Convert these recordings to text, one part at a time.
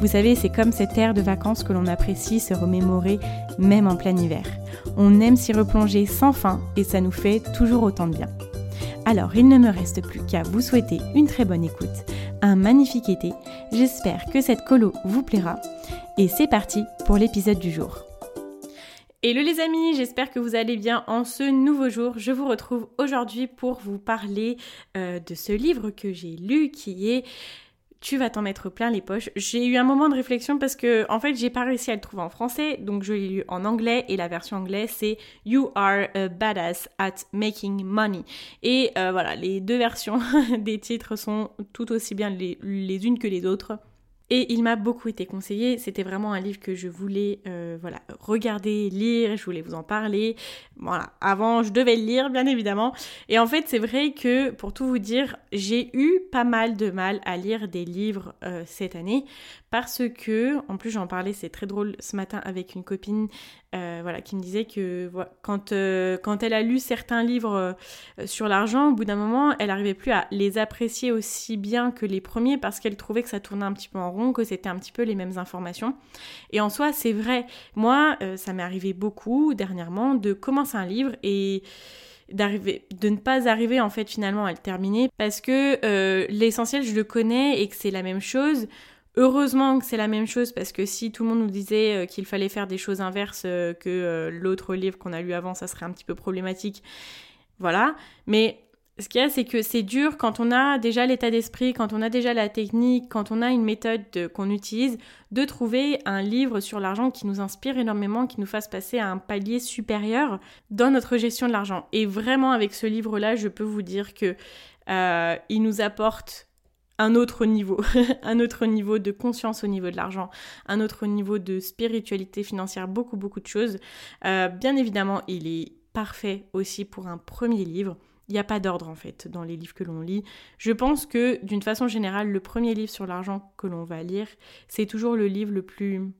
Vous savez, c'est comme cette ère de vacances que l'on apprécie se remémorer même en plein hiver. On aime s'y replonger sans fin et ça nous fait toujours autant de bien. Alors, il ne me reste plus qu'à vous souhaiter une très bonne écoute, un magnifique été. J'espère que cette colo vous plaira. Et c'est parti pour l'épisode du jour. Hello les amis, j'espère que vous allez bien en ce nouveau jour. Je vous retrouve aujourd'hui pour vous parler euh, de ce livre que j'ai lu qui est tu vas t'en mettre plein les poches. J'ai eu un moment de réflexion parce que en fait j'ai pas réussi à le trouver en français, donc je l'ai lu en anglais et la version anglaise c'est You are a badass at making money. Et euh, voilà, les deux versions des titres sont tout aussi bien les unes que les autres. Et il m'a beaucoup été conseillé. C'était vraiment un livre que je voulais euh, voilà, regarder, lire, je voulais vous en parler. Voilà, avant je devais le lire bien évidemment. Et en fait c'est vrai que pour tout vous dire, j'ai eu pas mal de mal à lire des livres euh, cette année parce que, en plus j'en parlais, c'est très drôle ce matin avec une copine euh, voilà, qui me disait que quand, euh, quand elle a lu certains livres euh, sur l'argent, au bout d'un moment, elle n'arrivait plus à les apprécier aussi bien que les premiers parce qu'elle trouvait que ça tournait un petit peu en rond, que c'était un petit peu les mêmes informations. Et en soi, c'est vrai. Moi, ça m'est arrivé beaucoup dernièrement de commencer un livre et d'arriver de ne pas arriver en fait finalement à le terminer parce que l'essentiel je le connais et que c'est la même chose Heureusement que c'est la même chose parce que si tout le monde nous disait euh, qu'il fallait faire des choses inverses euh, que euh, l'autre livre qu'on a lu avant, ça serait un petit peu problématique. Voilà. Mais ce qu'il y a, c'est que c'est dur quand on a déjà l'état d'esprit, quand on a déjà la technique, quand on a une méthode qu'on utilise, de trouver un livre sur l'argent qui nous inspire énormément, qui nous fasse passer à un palier supérieur dans notre gestion de l'argent. Et vraiment, avec ce livre-là, je peux vous dire que il nous apporte un autre niveau, un autre niveau de conscience au niveau de l'argent, un autre niveau de spiritualité financière, beaucoup beaucoup de choses. Euh, bien évidemment, il est parfait aussi pour un premier livre. Il n'y a pas d'ordre en fait dans les livres que l'on lit. Je pense que d'une façon générale, le premier livre sur l'argent que l'on va lire, c'est toujours le livre le plus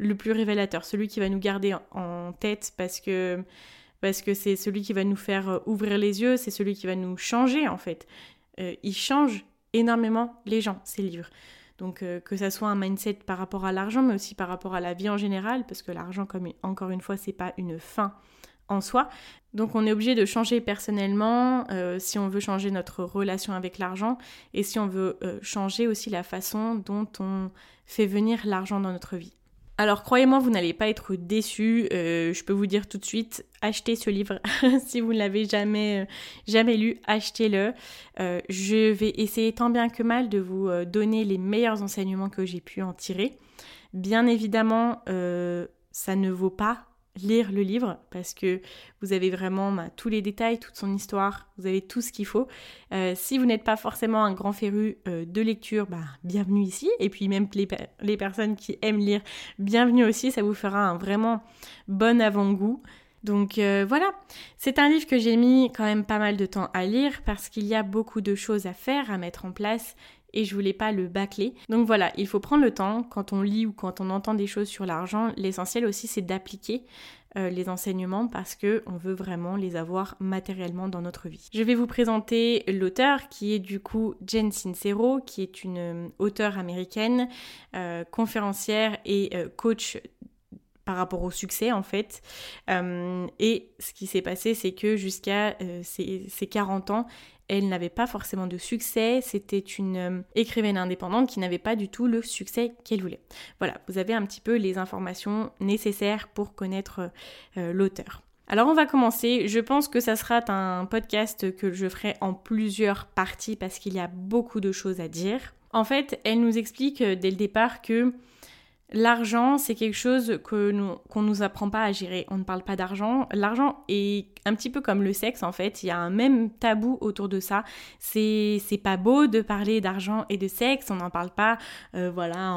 le plus révélateur, celui qui va nous garder en tête parce que parce que c'est celui qui va nous faire ouvrir les yeux, c'est celui qui va nous changer en fait. Euh, il change énormément les gens, ces livres. Donc euh, que ça soit un mindset par rapport à l'argent, mais aussi par rapport à la vie en général, parce que l'argent, comme encore une fois, c'est pas une fin en soi. Donc on est obligé de changer personnellement euh, si on veut changer notre relation avec l'argent et si on veut euh, changer aussi la façon dont on fait venir l'argent dans notre vie. Alors croyez-moi, vous n'allez pas être déçus. Euh, je peux vous dire tout de suite, achetez ce livre. si vous ne l'avez jamais, euh, jamais lu, achetez-le. Euh, je vais essayer tant bien que mal de vous donner les meilleurs enseignements que j'ai pu en tirer. Bien évidemment, ça ne vaut pas lire le livre parce que vous avez vraiment bah, tous les détails, toute son histoire, vous avez tout ce qu'il faut. Euh, si vous n'êtes pas forcément un grand féru euh, de lecture, bah, bienvenue ici. Et puis même les, personnes qui aiment lire, bienvenue aussi, ça vous fera un vraiment bon avant-goût. Donc euh, voilà, c'est un livre que j'ai mis quand même pas mal de temps à lire parce qu'il y a beaucoup de choses à faire, à mettre en place et je voulais pas le bâcler. Donc voilà, il faut prendre le temps quand on lit ou quand on entend des choses sur l'argent. L'essentiel aussi c'est d'appliquer euh, les enseignements parce que on veut vraiment les avoir matériellement dans notre vie. Je vais vous présenter l'auteur qui est du coup Jen Sincero, qui est une euh, auteure américaine, euh, conférencière et coach par rapport au succès en fait. et ce qui s'est passé, c'est que jusqu'à ses, ses 40 ans, elle n'avait pas forcément de succès, c'était une euh, écrivaine indépendante qui n'avait pas du tout le succès qu'elle voulait. Voilà, vous avez un petit peu les informations nécessaires pour connaître euh, l'auteur. Alors on va commencer, je pense que ça sera un podcast que je ferai en plusieurs parties parce qu'il y a beaucoup de choses à dire. En fait, elle nous explique euh, dès le départ que L'argent, c'est quelque chose que nous, qu'on nous apprend pas à gérer. On ne parle pas d'argent. L'argent est un petit peu comme le sexe en fait. Il y a un même tabou autour de ça. C'est, pas beau de parler d'argent et de sexe. On n'en parle pas, euh, voilà,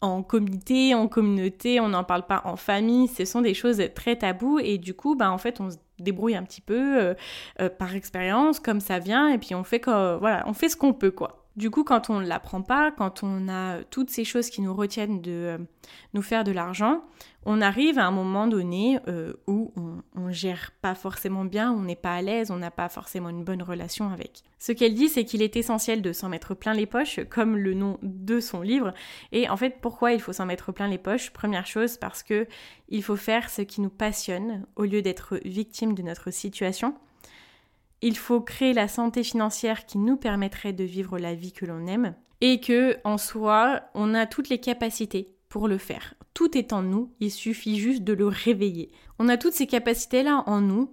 en, comité, en communauté. On n'en parle pas en famille. Ce sont des choses très taboues et du coup, bah en fait, on se débrouille un petit peu euh, euh, par expérience, comme ça vient, et puis on fait on fait ce qu'on peut quoi. Du coup, quand on ne l'apprend pas, quand on a toutes ces choses qui nous retiennent de euh, nous faire de l'argent, on arrive à un moment donné euh, où on, ne gère pas forcément bien, on n'est pas à l'aise, on n'a pas forcément une bonne relation avec. Ce qu'elle dit, c'est qu'il est essentiel de s'en mettre plein les poches, comme le nom de son livre. Et en fait, pourquoi il faut s'en mettre plein les poches? Première chose, parce que il faut faire ce qui nous passionne au lieu d'être victime de notre situation. Il faut créer la santé financière qui nous permettrait de vivre la vie que l'on aime et que en soi, on a toutes les capacités pour le faire. Tout est en nous, il suffit juste de le réveiller. On a toutes ces capacités-là en nous,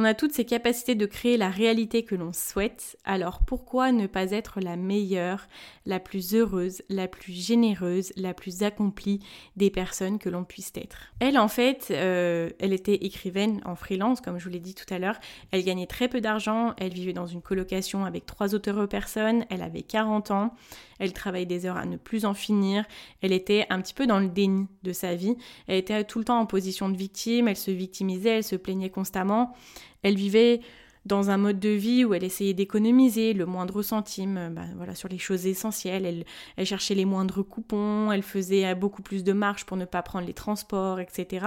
on a toutes ces capacités de créer la réalité que l'on souhaite, alors pourquoi ne pas être la meilleure, la plus heureuse, la plus généreuse, la plus accomplie des personnes que l'on puisse être? Elle, en fait, euh, elle était écrivaine en freelance, comme je vous l'ai dit tout à l'heure. Elle gagnait très peu d'argent, elle vivait dans une colocation avec trois autres personnes, elle avait 40 ans, elle travaillait des heures à ne plus en finir, elle était un petit peu dans le déni de sa vie, elle était tout le temps en position de victime, elle se victimisait, elle se plaignait constamment. Elle vivait dans un mode de vie où elle essayait d'économiser le moindre centime euh, bah, voilà, sur les choses essentielles. Elle, cherchait les moindres coupons, elle faisait euh, beaucoup plus de marches pour ne pas prendre les transports, etc.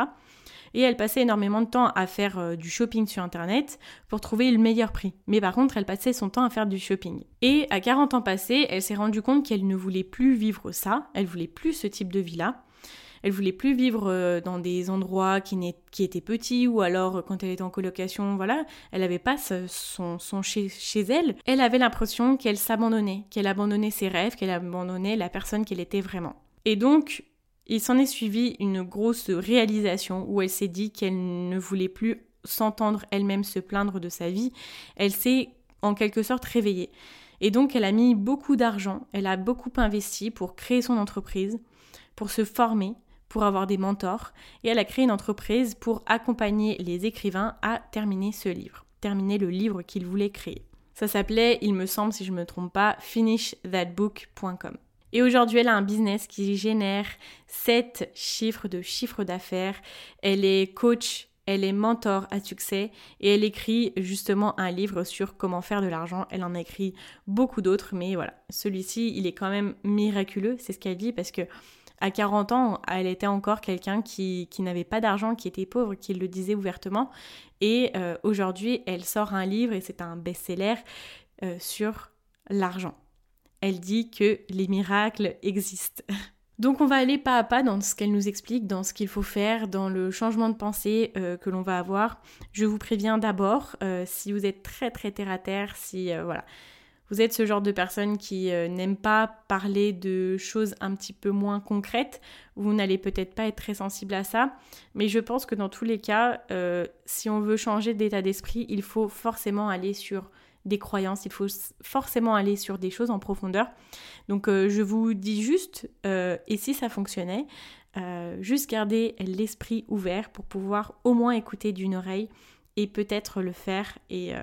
Et elle passait énormément de temps à faire euh, du shopping sur Internet pour trouver le meilleur prix. Mais par contre, elle passait son temps à faire du shopping. Et à 40 ans passés, elle s'est rendue compte qu'elle ne voulait plus vivre ça, elle voulait plus ce type de vie-là. Elle voulait plus vivre euh, dans des endroits qui, étaient petits ou alors euh, quand elle était en colocation, voilà, elle n'avait pas son, son chez, chez, elle. Elle avait l'impression qu'elle s'abandonnait, qu'elle abandonnait ses rêves, qu'elle abandonnait la personne qu'elle était vraiment. Et donc, il s'en est suivi une grosse réalisation où elle s'est dit qu'elle ne voulait plus s'entendre elle-même se plaindre de sa vie. Elle s'est en quelque sorte réveillée. Et donc elle a mis beaucoup d'argent, elle a beaucoup investi pour créer son entreprise, pour se former, pour avoir des mentors et elle a créé une entreprise pour accompagner les écrivains à terminer ce livre, terminer le livre qu'ils voulaient créer. Ça s'appelait, il me semble si je ne me trompe pas, finishthatbook.com. Et aujourd'hui, elle a un business qui génère 7 chiffres de chiffre d'affaires. Elle est coach, elle est mentor à succès et elle écrit justement un livre sur comment faire de l'argent. Elle en a écrit beaucoup d'autres, mais voilà, celui-ci, il est quand même miraculeux, c'est ce qu'elle dit, parce que à 40 ans, elle était encore quelqu'un qui, n'avait pas d'argent, qui était pauvre, qui le disait ouvertement. Et euh, aujourd'hui, elle sort un livre, et c'est un best-seller, euh, sur l'argent. Elle dit que les miracles existent. Donc on va aller pas à pas dans ce qu'elle nous explique, dans ce qu'il faut faire, dans le changement de pensée euh, que l'on va avoir. Je vous préviens d'abord, si vous êtes très très terre à terre, si voilà, vous êtes ce genre de personne qui euh, n'aime pas parler de choses un petit peu moins concrètes, vous n'allez peut-être pas être très sensible à ça, mais je pense que dans tous les cas, euh, si on veut changer d'état d'esprit, il faut forcément aller sur des croyances, il faut forcément aller sur des choses en profondeur. Donc euh, je vous dis juste, et si ça fonctionnait, juste garder l'esprit ouvert pour pouvoir au moins écouter d'une oreille et peut-être le faire et,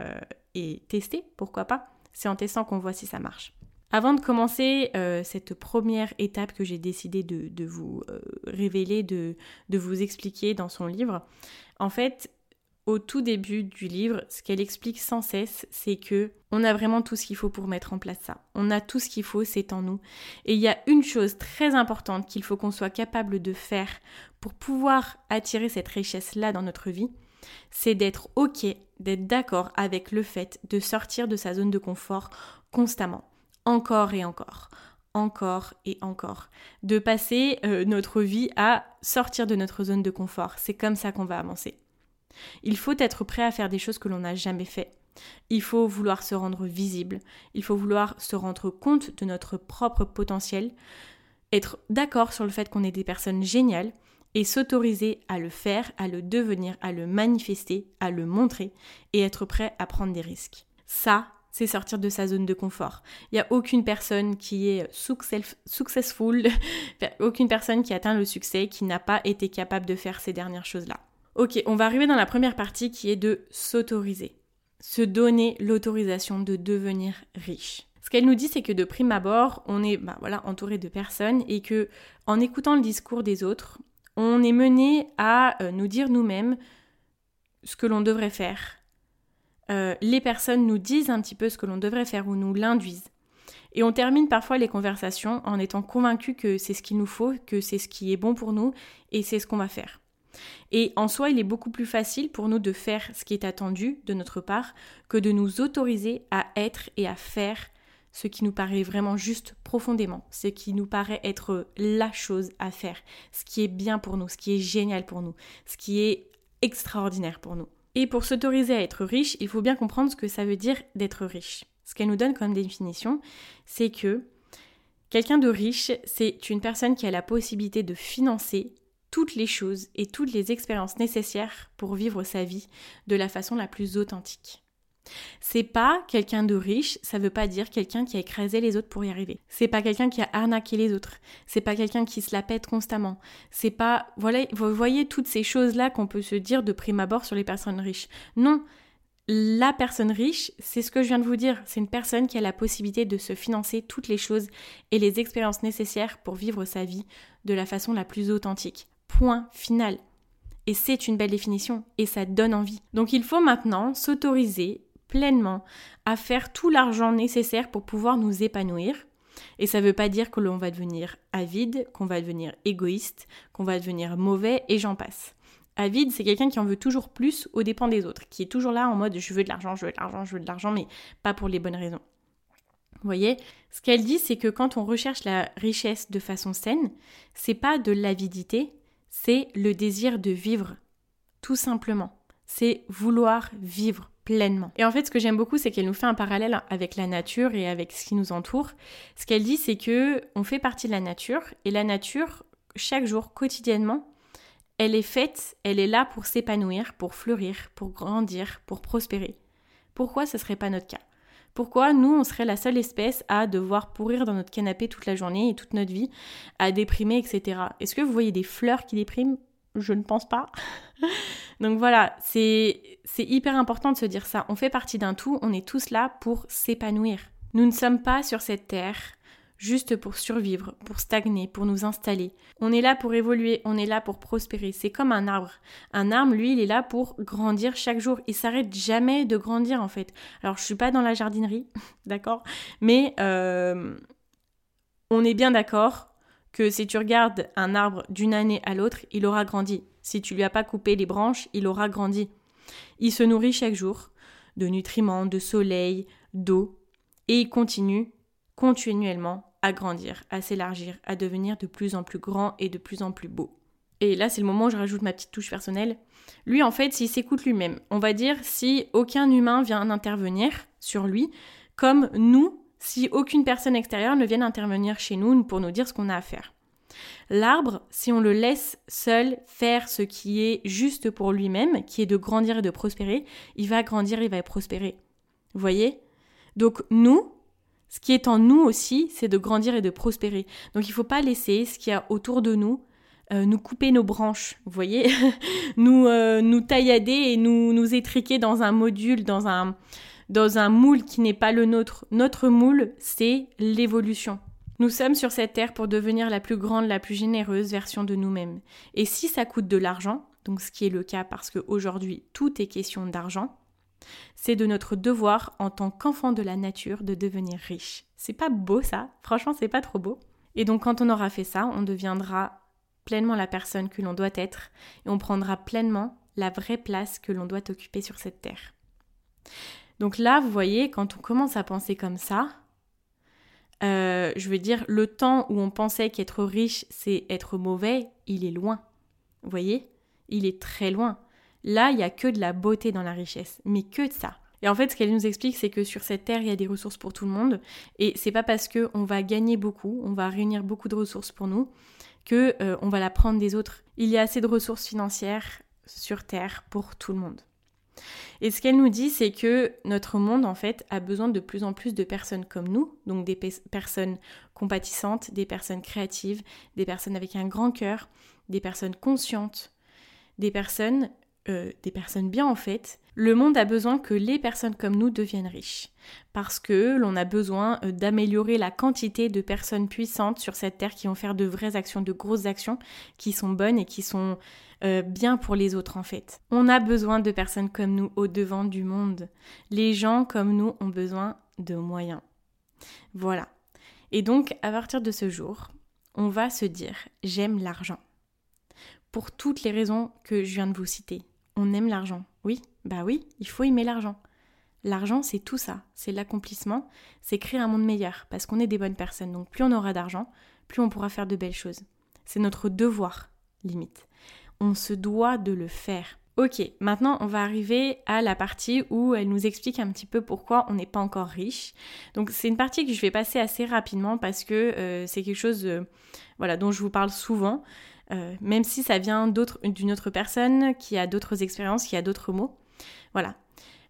tester, pourquoi pas. C'est en testant qu'on voit si ça marche. Avant de commencer euh, cette première étape que j'ai décidé de, vous euh, révéler, de, vous expliquer dans son livre, en fait, au tout début du livre, ce qu'elle explique sans cesse, c'est que on a vraiment tout ce qu'il faut pour mettre en place ça. On a tout ce qu'il faut, c'est en nous. Et il y a une chose très importante qu'il faut qu'on soit capable de faire pour pouvoir attirer cette richesse-là dans notre vie, c'est d'être OK, d'être d'accord avec le fait de sortir de sa zone de confort constamment, encore et encore, encore et encore, de passer euh, notre vie à sortir de notre zone de confort. C'est comme ça qu'on va avancer. Il faut être prêt à faire des choses que l'on n'a jamais fait. Il faut vouloir se rendre visible, il faut vouloir se rendre compte de notre propre potentiel, être d'accord sur le fait qu'on est des personnes géniales et s'autoriser à le faire, à le devenir, à le manifester, à le montrer et être prêt à prendre des risques. Ça, c'est sortir de sa zone de confort. Il n'y a aucune personne qui est successful, aucune personne qui atteint le succès qui n'a pas été capable de faire ces dernières choses-là. Ok, on va arriver dans la première partie qui est de s'autoriser. Se donner l'autorisation de devenir riche. Ce qu'elle nous dit, c'est que de prime abord, on est bah, voilà, entouré de personnes et que en écoutant le discours des autres, on est mené à euh, nous dire nous-mêmes ce que l'on devrait faire. Euh, les personnes nous disent un petit peu ce que l'on devrait faire ou nous l'induisent. Et on termine parfois les conversations en étant convaincu que c'est ce qu'il nous faut, que c'est ce qui est bon pour nous et c'est ce qu'on va faire. Et en soi, il est beaucoup plus facile pour nous de faire ce qui est attendu de notre part que de nous autoriser à être et à faire ce qui nous paraît vraiment juste profondément, ce qui nous paraît être la chose à faire, ce qui est bien pour nous, ce qui est génial pour nous, ce qui est extraordinaire pour nous. Et pour s'autoriser à être riche, il faut bien comprendre ce que ça veut dire d'être riche. Ce qu'elle nous donne comme définition, c'est que quelqu'un de riche, c'est une personne qui a la possibilité de financer toutes les choses et toutes les expériences nécessaires pour vivre sa vie de la façon la plus authentique. C'est pas quelqu'un de riche, ça veut pas dire quelqu'un qui a écrasé les autres pour y arriver. C'est pas quelqu'un qui a arnaqué les autres. C'est pas quelqu'un qui se la pète constamment. C'est pas, voilà, vous voyez toutes ces choses-là qu'on peut se dire de prime abord sur les personnes riches. Non. La personne riche, c'est ce que je viens de vous dire. C'est une personne qui a la possibilité de se financer toutes les choses et les expériences nécessaires pour vivre sa vie de la façon la plus authentique. Point final. Et c'est une belle définition et ça donne envie. Donc il faut maintenant s'autoriser pleinement à faire tout l'argent nécessaire pour pouvoir nous épanouir. Et ça ne veut pas dire que l'on va devenir avide, qu'on va devenir égoïste, qu'on va devenir mauvais et j'en passe. Avide, c'est quelqu'un qui en veut toujours plus aux dépens des autres, qui est toujours là en mode je veux de l'argent, je veux de l'argent, je veux de l'argent, mais pas pour les bonnes raisons. Vous voyez, ce qu'elle dit, c'est que quand on recherche la richesse de façon saine, c'est pas de l'avidité, c'est le désir de vivre, tout simplement. C'est vouloir vivre pleinement. Et en fait, ce que j'aime beaucoup, c'est qu'elle nous fait un parallèle avec la nature et avec ce qui nous entoure. Ce qu'elle dit, c'est que on fait partie de la nature et la nature, chaque jour, quotidiennement, elle est faite, elle est là pour s'épanouir, pour fleurir, pour grandir, pour prospérer. Pourquoi ce serait pas notre cas? Pourquoi nous, on serait la seule espèce à devoir pourrir dans notre canapé toute la journée et toute notre vie, à déprimer, etc. Est-ce que vous voyez des fleurs qui dépriment? Je ne pense pas. Donc voilà, c'est hyper important de se dire ça. On fait partie d'un tout, on est tous là pour s'épanouir. Nous ne sommes pas sur cette terre juste pour survivre, pour stagner, pour nous installer. On est là pour évoluer, on est là pour prospérer. C'est comme un arbre. Un arbre, lui, il est là pour grandir chaque jour. Il s'arrête jamais de grandir en fait. Alors je suis pas dans la jardinerie, d'accord, mais euh, on est bien d'accord que si tu regardes un arbre d'une année à l'autre, il aura grandi. Si tu lui as pas coupé les branches, il aura grandi. Il se nourrit chaque jour de nutriments, de soleil, d'eau, et il continue continuellement à grandir, à s'élargir, à devenir de plus en plus grand et de plus en plus beau. Et là, c'est le moment où je rajoute ma petite touche personnelle. Lui, en fait, s'il s'écoute lui-même, on va dire si aucun humain vient intervenir sur lui, comme nous, si aucune personne extérieure ne vient intervenir chez nous pour nous dire ce qu'on a à faire. L'arbre, si on le laisse seul faire ce qui est juste pour lui-même, qui est de grandir et de prospérer, il va grandir, il va prospérer. Vous voyez? Donc nous, ce qui est en nous aussi, c'est de grandir et de prospérer. Donc il ne faut pas laisser ce qu'il y a autour de nous euh, nous couper nos branches, vous voyez, nous, euh, nous taillader et nous, nous étriquer dans un module, dans un, dans un moule qui n'est pas le nôtre. Notre moule, c'est l'évolution. Nous sommes sur cette terre pour devenir la plus grande, la plus généreuse version de nous-mêmes. Et si ça coûte de l'argent, donc ce qui est le cas parce qu'aujourd'hui tout est question d'argent, c'est de notre devoir en tant qu'enfant de la nature de devenir riche. C'est pas beau ça, franchement c'est pas trop beau. Et donc quand on aura fait ça, on deviendra pleinement la personne que l'on doit être et on prendra pleinement la vraie place que l'on doit occuper sur cette terre. Donc là, vous voyez, quand on commence à penser comme ça, Euh, je veux dire, le temps où on pensait qu'être riche, c'est être mauvais, il est loin. Vous voyez? Il est très loin. Là, il n'y a que de la beauté dans la richesse, mais que de ça. Et en fait, ce qu'elle nous explique, c'est que sur cette terre, il y a des ressources pour tout le monde. Et c'est pas parce qu'on va gagner beaucoup, on va réunir beaucoup de ressources pour nous, que euh, on va la prendre des autres. Il y a assez de ressources financières sur terre pour tout le monde. Et ce qu'elle nous dit, c'est que notre monde, en fait, a besoin de plus en plus de personnes comme nous, donc des personnes compatissantes, des personnes créatives, des personnes avec un grand cœur, des personnes conscientes, des personnes, euh, des personnes bien en fait. Le monde a besoin que les personnes comme nous deviennent riches, parce que l'on a besoin euh, d'améliorer la quantité de personnes puissantes sur cette terre qui vont faire de vraies actions, de grosses actions, qui sont bonnes et qui sont euh, bien pour les autres en fait. On a besoin de personnes comme nous au devant du monde. Les gens comme nous ont besoin de moyens. Voilà. Et donc, à partir de ce jour, on va se dire j'aime l'argent. Pour toutes les raisons que je viens de vous citer. Aime l'argent. Oui, bah oui, il faut aimer l'argent. L'argent, c'est tout ça. C'est l'accomplissement, c'est créer un monde meilleur, parce qu'on est des bonnes personnes. Donc plus on aura d'argent, plus on pourra faire de belles choses. C'est notre devoir, limite on se doit de le faire. Ok, maintenant on va arriver à la partie où elle nous explique un petit peu pourquoi on n'est pas encore riche. Donc c'est une partie que je vais passer assez rapidement parce que euh, c'est quelque chose euh, voilà, dont je vous parle souvent, euh, même si ça vient d'une autre personne qui a d'autres expériences, qui a d'autres mots. Voilà.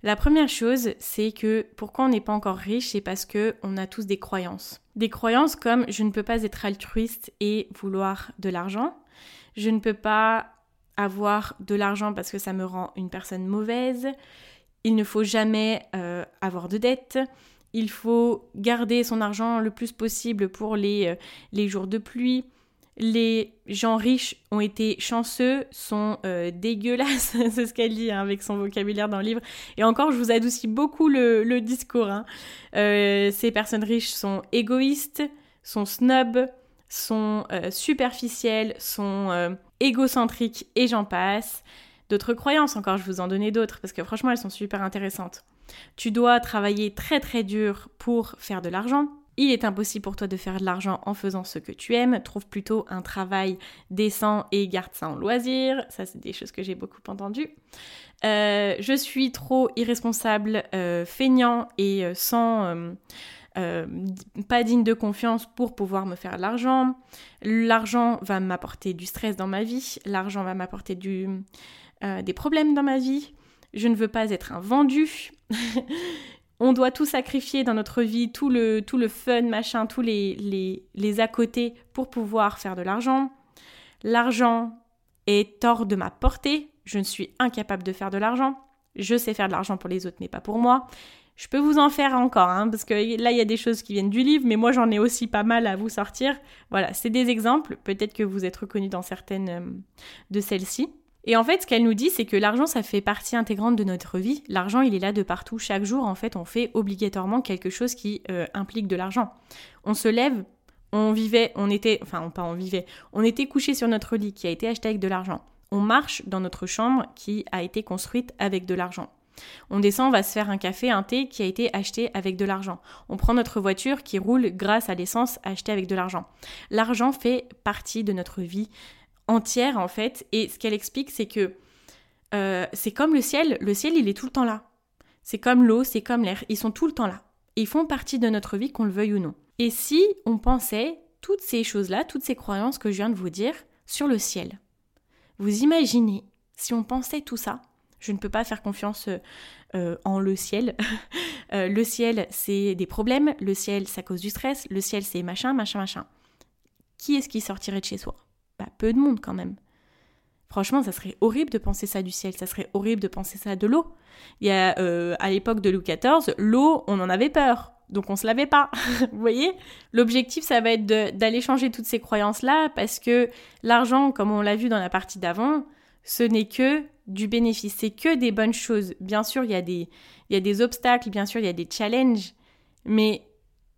La première chose, c'est que pourquoi on n'est pas encore riche, c'est parce que on a tous des croyances. Des croyances comme je ne peux pas être altruiste et vouloir de l'argent. Je ne peux pas avoir de l'argent parce que ça me rend une personne mauvaise. Il ne faut jamais euh, avoir de dettes. Il faut garder son argent le plus possible pour les, euh, les jours de pluie. Les gens riches ont été chanceux, sont euh, dégueulasses, c'est ce qu'elle dit hein, avec son vocabulaire dans le livre. Et encore, je vous adoucis beaucoup le, discours. Hein. ces personnes riches sont égoïstes, sont snobs, sont superficielles, sont égocentrique et j'en passe. D'autres croyances encore, je vous en donnais d'autres parce que franchement elles sont super intéressantes. Tu dois travailler très très dur pour faire de l'argent. Il est impossible pour toi de faire de l'argent en faisant ce que tu aimes. Trouve plutôt un travail décent et garde ça en loisir. Ça, c'est des choses que j'ai beaucoup entendues. Euh, je suis trop irresponsable, euh, feignant et euh, sans pas digne de confiance pour pouvoir me faire de l'argent. L'argent va m'apporter du stress dans ma vie. L'argent va m'apporter des problèmes dans ma vie. Je ne veux pas être un vendu. On doit tout sacrifier dans notre vie, tout le, tout le fun, machin, tous les, les, les à côté pour pouvoir faire de l'argent. L'argent est hors de ma portée. Je ne suis incapable de faire de l'argent. Je sais faire de l'argent pour les autres, mais pas pour moi. Je peux vous en faire encore, hein, parce que là, il y a des choses qui viennent du livre, mais moi, j'en ai aussi pas mal à vous sortir. Voilà, c'est des exemples. Peut-être que vous êtes reconnus dans certaines euh, de celles-ci. Et en fait, ce qu'elle nous dit, c'est que l'argent, ça fait partie intégrante de notre vie. L'argent, il est là de partout. Chaque jour, en fait, on fait obligatoirement quelque chose qui euh, implique de l'argent. On se lève, on vivait, on était, enfin, pas on vivait, on était couché sur notre lit qui a été acheté avec de l'argent. On marche dans notre chambre qui a été construite avec de l'argent. On descend, on va se faire un café, un thé qui a été acheté avec de l'argent. On prend notre voiture qui roule grâce à l'essence achetée avec de l'argent. L'argent fait partie de notre vie entière en fait. Et ce qu'elle explique, c'est que euh, c'est comme le ciel. Le ciel, il est tout le temps là. C'est comme l'eau, c'est comme l'air. Ils sont tout le temps là. Ils font partie de notre vie, qu'on le veuille ou non. Et si on pensait toutes ces choses-là, toutes ces croyances que je viens de vous dire, sur le ciel Vous imaginez si on pensait tout ça je ne peux pas faire confiance euh, en le ciel. Euh, le ciel, c'est des problèmes. Le ciel, ça cause du stress. Le ciel, c'est machin, machin, machin. Qui est-ce qui sortirait de chez soi? Peu de monde quand même. Franchement, ça serait horrible de penser ça du ciel. Ça serait horrible de penser ça de l'eau. Il y a, euh, à l'époque de Louis XIV, l'eau, on en avait peur. Donc on se lavait pas. Vous voyez? L'objectif, ça va être d'aller changer toutes ces croyances-là parce que l'argent, comme on l'a vu dans la partie d'avant, ce n'est que du bénéfice, c'est que des bonnes choses. Bien sûr, il y, a des, il y a des obstacles, bien sûr, il y a des challenges, mais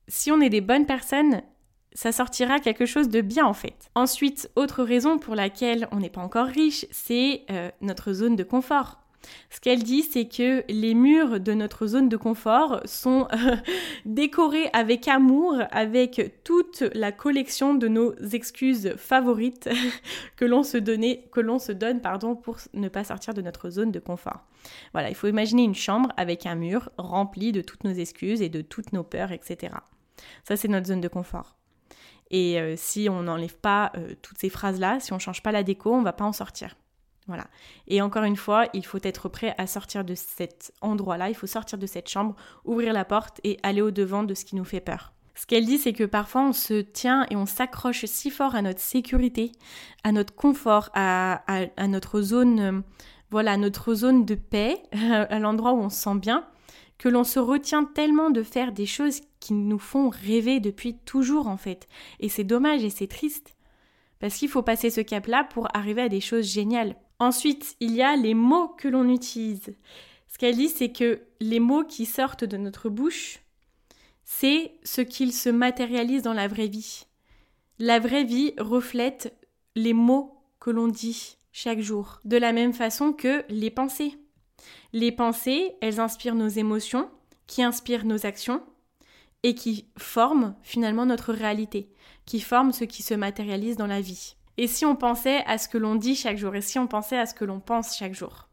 si on est des bonnes personnes, ça sortira quelque chose de bien en fait. Ensuite, autre raison pour laquelle on n'est pas encore riche, c'est euh, notre zone de confort. Ce qu'elle dit, c'est que les murs de notre zone de confort sont euh, décorés avec amour, avec toute la collection de nos excuses favorites que l'on se, que l'on se donne pardon, pour ne pas sortir de notre zone de confort. Voilà, il faut imaginer une chambre avec un mur rempli de toutes nos excuses et de toutes nos peurs, etc. Ça, c'est notre zone de confort. Et euh, si on n'enlève pas euh, toutes ces phrases-là, si on ne change pas la déco, on va pas en sortir. Voilà. Et encore une fois, il faut être prêt à sortir de cet endroit-là, il faut sortir de cette chambre, ouvrir la porte et aller au-devant de ce qui nous fait peur. Ce qu'elle dit, c'est que parfois on se tient et on s'accroche si fort à notre sécurité, à notre confort, à, notre zone, euh, voilà, notre zone de paix, à l'endroit où on se sent bien, que l'on se retient tellement de faire des choses qui nous font rêver depuis toujours en fait. Et c'est dommage et c'est triste. Parce qu'il faut passer ce cap-là pour arriver à des choses géniales. Ensuite, il y a les mots que l'on utilise. Ce qu'elle dit, c'est que les mots qui sortent de notre bouche, c'est ce qu'ils se matérialisent dans la vraie vie. La vraie vie reflète les mots que l'on dit chaque jour, de la même façon que les pensées. Les pensées, elles inspirent nos émotions, qui inspirent nos actions et qui forment finalement notre réalité, qui forment ce qui se matérialise dans la vie. Et si on pensait à ce que l'on dit chaque jour, et si on pensait à ce que l'on pense chaque jour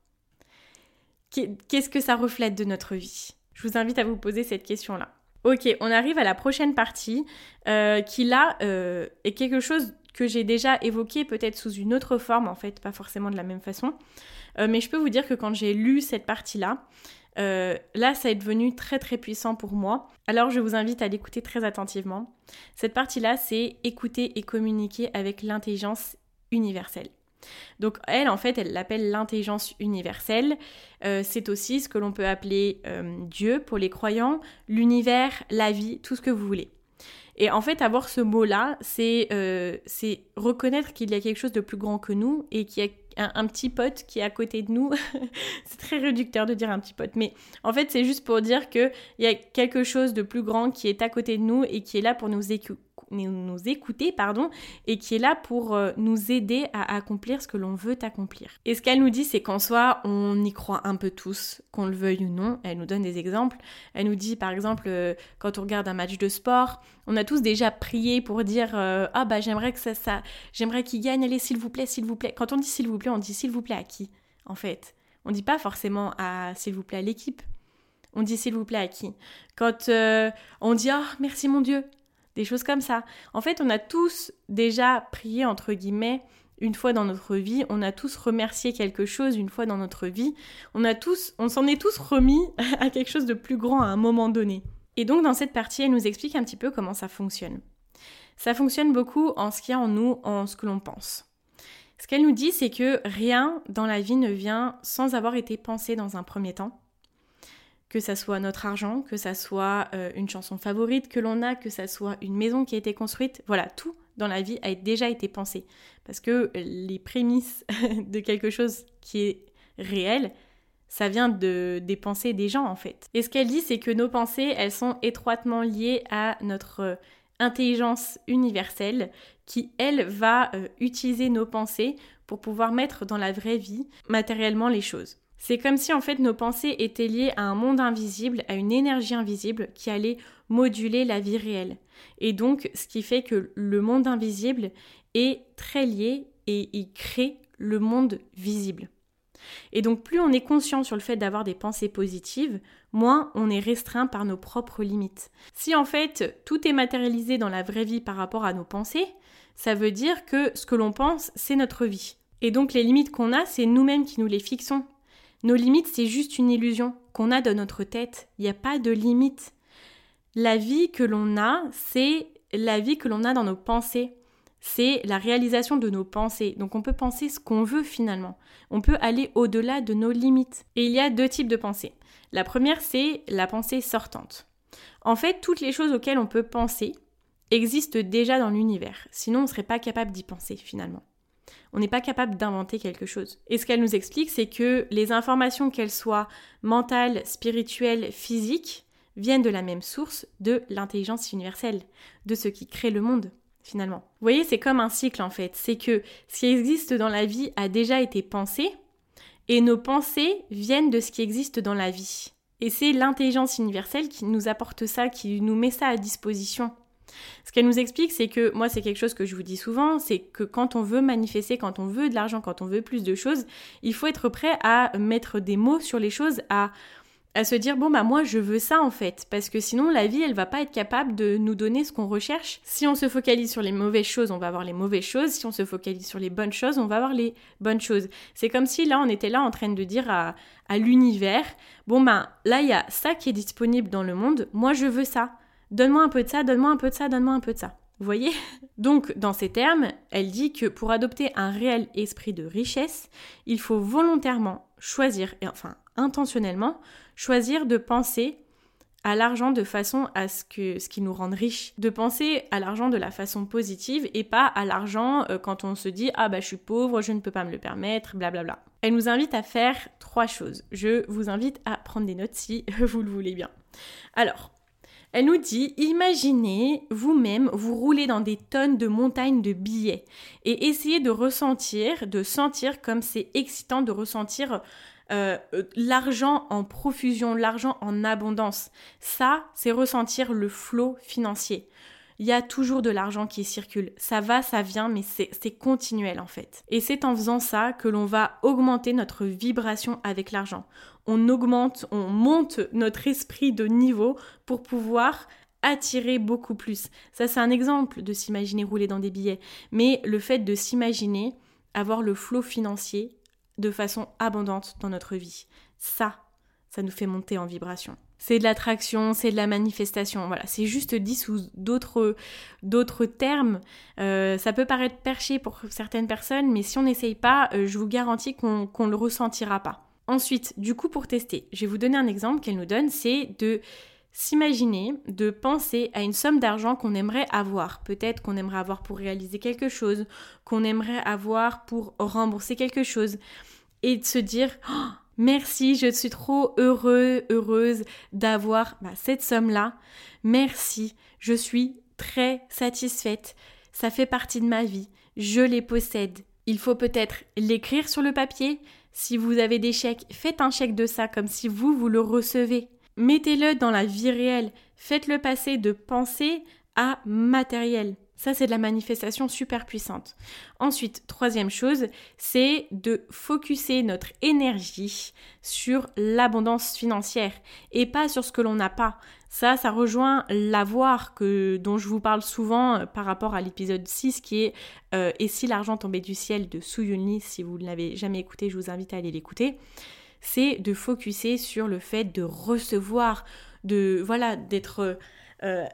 Qu'est-ce que ça reflète de notre vie? Je vous invite à vous poser cette question-là. Ok, on arrive à la prochaine partie, euh, qui là euh, est quelque chose que j'ai déjà évoqué peut-être sous une autre forme, en fait, pas forcément de la même façon. Euh, mais je peux vous dire que quand j'ai lu cette partie-là, euh, là, ça est devenu très très puissant pour moi. Alors, je vous invite à l'écouter très attentivement. Cette partie-là, c'est écouter et communiquer avec l'intelligence universelle. Donc, elle, en fait, elle l'appelle l'intelligence universelle. Euh, c'est aussi ce que l'on peut appeler Dieu pour les croyants, l'univers, la vie, tout ce que vous voulez. Et en fait, avoir ce mot-là, c'est reconnaître qu'il y a quelque chose de plus grand que nous et qu'il y un, petit pote qui est à côté de nous. c'est très réducteur de dire un petit pote, mais en fait c'est juste pour dire qu'il y a quelque chose de plus grand qui est à côté de nous et qui est là pour nous, écouter nous écouter, pardon, et qui est là pour euh, nous aider à accomplir ce que l'on veut accomplir. Et ce qu'elle nous dit, c'est qu'en soi, on y croit un peu tous, qu'on le veuille ou non. Elle nous donne des exemples. Elle nous dit, par exemple, euh, quand on regarde un match de sport, on a tous déjà prié pour dire euh, ah bah j'aimerais que ça, ça j'aimerais qu'il gagne, allez s'il vous plaît, s'il vous plaît. Quand on dit s'il vous plaît, on dit s'il vous plaît à qui en fait? On dit pas forcément à s'il vous plaît à l'équipe. On dit s'il vous plaît à qui? Quand on dit ah merci mon Dieu, des choses comme ça. En fait, on a tous déjà prié, entre guillemets, une fois dans notre vie, on a tous remercié quelque chose une fois dans notre vie, on a tous, on s'en est tous remis à quelque chose de plus grand à un moment donné. Et donc dans cette partie, elle nous explique un petit peu comment ça fonctionne. Ça fonctionne beaucoup en ce qu'il y a en nous, en ce que l'on pense. Ce qu'elle nous dit, c'est que rien dans la vie ne vient sans avoir été pensé dans un premier temps que ça soit notre argent, que ça soit euh, une chanson favorite que l'on a, que ça soit une maison qui a été construite, voilà, tout dans la vie a déjà été pensé. Parce que les prémices de quelque chose qui est réel, ça vient de, des pensées des gens en fait. Et ce qu'elle dit, c'est que nos pensées, elles sont étroitement liées à notre euh, intelligence universelle qui, elle, va euh, utiliser nos pensées pour pouvoir mettre dans la vraie vie matériellement les choses. C'est comme si en fait nos pensées étaient liées à un monde invisible, à une énergie invisible qui allait moduler la vie réelle. Et donc ce qui fait que le monde invisible est très lié et il crée le monde visible. Et donc plus on est conscient sur le fait d'avoir des pensées positives, moins on est restreint par nos propres limites. Si en fait tout est matérialisé dans la vraie vie par rapport à nos pensées, ça veut dire que ce que l'on pense, c'est notre vie. Et donc les limites qu'on a, c'est nous-mêmes qui nous les fixons. Nos limites, c'est juste une illusion qu'on a dans notre tête. Il n'y a pas de limite. La vie que l'on a, c'est la vie que l'on a dans nos pensées. C'est la réalisation de nos pensées. Donc on peut penser ce qu'on veut finalement. On peut aller au-delà de nos limites. Et il y a deux types de pensées. La première, c'est la pensée sortante. En fait, toutes les choses auxquelles on peut penser existent déjà dans l'univers. Sinon, on ne serait pas capable d'y penser finalement. On n'est pas capable d'inventer quelque chose. Et ce qu'elle nous explique, c'est que les informations, qu'elles soient mentales, spirituelles, physiques, viennent de la même source, de l'intelligence universelle, de ce qui crée le monde, finalement. Vous voyez, c'est comme un cycle en fait. C'est que ce qui existe dans la vie a déjà été pensé, Et nos pensées viennent de ce qui existe dans la vie. Et c'est l'intelligence universelle qui nous apporte ça, qui nous met ça à disposition. Ce qu'elle nous explique, c'est que moi, c'est quelque chose que je vous dis souvent, c'est que quand on veut manifester, quand on veut de l'argent, quand on veut plus de choses, il faut être prêt à mettre des mots sur les choses, à à se dire bon bah moi je veux ça en fait parce que sinon la vie elle va pas être capable de nous donner ce qu'on recherche. Si on se focalise sur les mauvaises choses, on va avoir les mauvaises choses. Si on se focalise sur les bonnes choses, on va avoir les bonnes choses. C'est comme si là on était là en train de dire à, à l'univers bon bah là il y a ça qui est disponible dans le monde, moi je veux ça. Donne-moi un peu de ça, donne-moi un peu de ça, donne-moi un peu de ça. Vous voyez? Donc, dans ces termes, elle dit que pour adopter un réel esprit de richesse, il faut volontairement choisir, enfin intentionnellement, choisir de penser à l'argent de façon à ce que ce qui nous rende riches, de penser à l'argent de la façon positive et pas à l'argent euh, quand on se dit ah bah je suis pauvre, je ne peux pas me le permettre, blablabla. Elle nous invite à faire trois choses. Je vous invite à prendre des notes si vous le voulez bien. Alors, elle nous dit, imaginez vous-même vous rouler dans des tonnes de montagnes de billets et essayez de ressentir, de sentir comme c'est excitant de ressentir euh, l'argent en profusion, l'argent en abondance. Ça, c'est ressentir le flot financier. Il y a toujours de l'argent qui circule. Ça va, ça vient, mais c'est continuel en fait. Et c'est en faisant ça que l'on va augmenter notre vibration avec l'argent. On augmente, on monte notre esprit de niveau pour pouvoir attirer beaucoup plus. Ça, c'est un exemple de s'imaginer rouler dans des billets. Mais le fait de s'imaginer avoir le flot financier, de façon abondante dans notre vie. Ça, ça nous fait monter en vibration. C'est de l'attraction, c'est de la manifestation. Voilà, c'est juste dit sous d'autres, termes. Euh, ça peut paraître perché pour certaines personnes, mais si on n'essaye pas, euh, je vous garantis qu'on ne le ressentira pas. Ensuite, du coup, pour tester, je vais vous donner un exemple qu'elle nous donne, c'est de s'imaginer, de penser à une somme d'argent qu'on aimerait avoir. Peut-être qu'on aimerait avoir pour réaliser quelque chose, qu'on aimerait avoir pour rembourser quelque chose. Et de se dire, oh, merci, je suis trop heureux, heureuse d'avoir bah, cette somme-là. Merci, je suis très satisfaite. Ça fait partie de ma vie. Je les possède. Il faut peut-être l'écrire sur le papier. Si vous avez des chèques, faites un chèque de ça comme si vous, vous le recevez. Mettez-le dans la vie réelle. Faites-le passer de pensée à matériel. Ça, c'est de la manifestation super puissante. Ensuite, troisième chose, c'est de focuser notre énergie sur l'abondance financière et pas sur ce que l'on n'a pas. Ça, ça rejoint l'avoir que dont je vous parle souvent euh, par rapport à l'épisode 6 qui est euh, Et si l'argent tombait du ciel de Yun Si vous ne l'avez jamais écouté, je vous invite à aller l'écouter c'est de focuser sur le fait de recevoir, de voilà, d'être euh,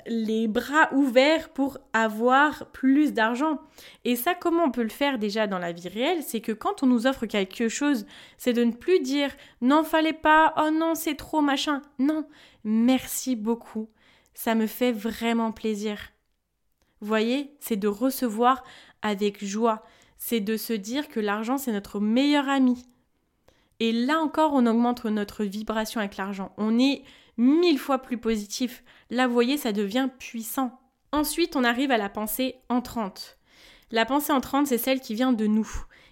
les bras ouverts pour avoir plus d'argent. Et ça, comment on peut le faire déjà dans la vie réelle? C'est que quand on nous offre quelque chose, c'est de ne plus dire non, fallait pas, oh non, c'est trop machin. Non, merci beaucoup. Ça me fait vraiment plaisir. Voyez, c'est de recevoir avec joie. C'est de se dire que l'argent, c'est notre meilleur ami. Et là encore, on augmente notre vibration avec l'argent. On est mille fois plus positif. Là, vous voyez, ça devient puissant. Ensuite, on arrive à la pensée entrante. La pensée entrante, c'est celle qui vient de nous.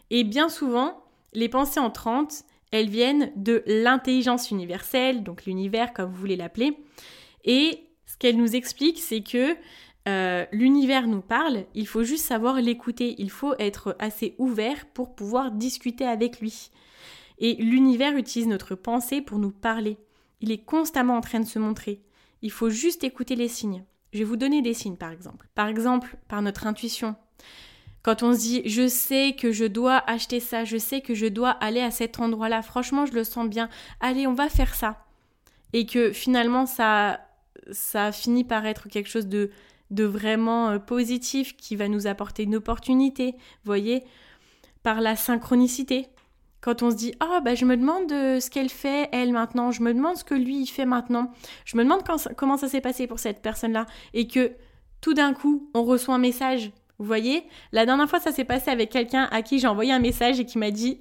Et bien souvent, les pensées entrantes, elles viennent de l'intelligence universelle, donc l'univers comme vous voulez l'appeler. Et ce qu'elle nous explique, c'est que euh, l'univers nous parle, il faut juste savoir l'écouter, il faut être assez ouvert pour pouvoir discuter avec lui. Et l'univers utilise notre pensée pour nous parler. Il est constamment en train de se montrer. Il faut juste écouter les signes. Je vais vous donner des signes par exemple. Par exemple, par notre intuition. Quand on se dit je sais que je dois acheter ça, je sais que je dois aller à cet endroit-là, franchement je le sens bien, allez on va faire ça. Et que finalement ça, ça finit par être quelque chose de, de vraiment euh, positif qui va nous apporter une opportunité, voyez, par la synchronicité. Quand on se dit ah bah je me demande euh, ce qu'elle fait elle maintenant, je me demande ce que lui il fait maintenant, je me demande comment ça s'est passé pour cette personne-là et que tout d'un coup on reçoit un message. Vous voyez? La dernière fois ça s'est passé avec quelqu'un à qui j'ai envoyé un message et qui m'a dit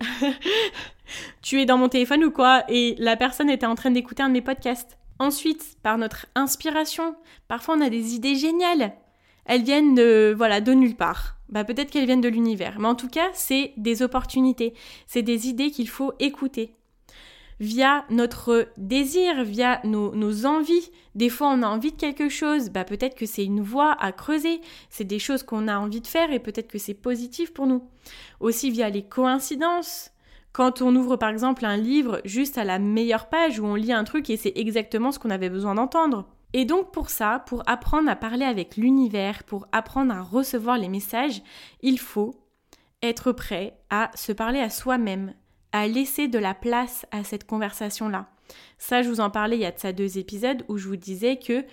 tu es dans mon téléphone ou quoi? Et la personne était en train d'écouter un de mes podcasts. Ensuite, par notre inspiration, parfois on a des idées géniales. elles viennent de, voilà, de nulle part. Bah, peut-être qu'elles viennent de l'univers. Mais en tout cas, c'est des opportunités. C'est des idées qu'il faut écouter. Via notre désir, via nos, nos, envies. Des fois, on a envie de quelque chose. Bah, peut-être que c'est une voie à creuser. C'est des choses qu'on a envie de faire et peut-être que c'est positif pour nous. Aussi via les coïncidences. Quand on ouvre par exemple un livre juste à la meilleure page où on lit un truc et c'est exactement ce qu'on avait besoin d'entendre. Et donc pour ça, pour apprendre à parler avec l'univers, pour apprendre à recevoir les messages, il faut être prêt à se parler à soi-même, à laisser de la place à cette conversation-là. Ça, je vous en parlais il y a de deux épisodes où je vous disais que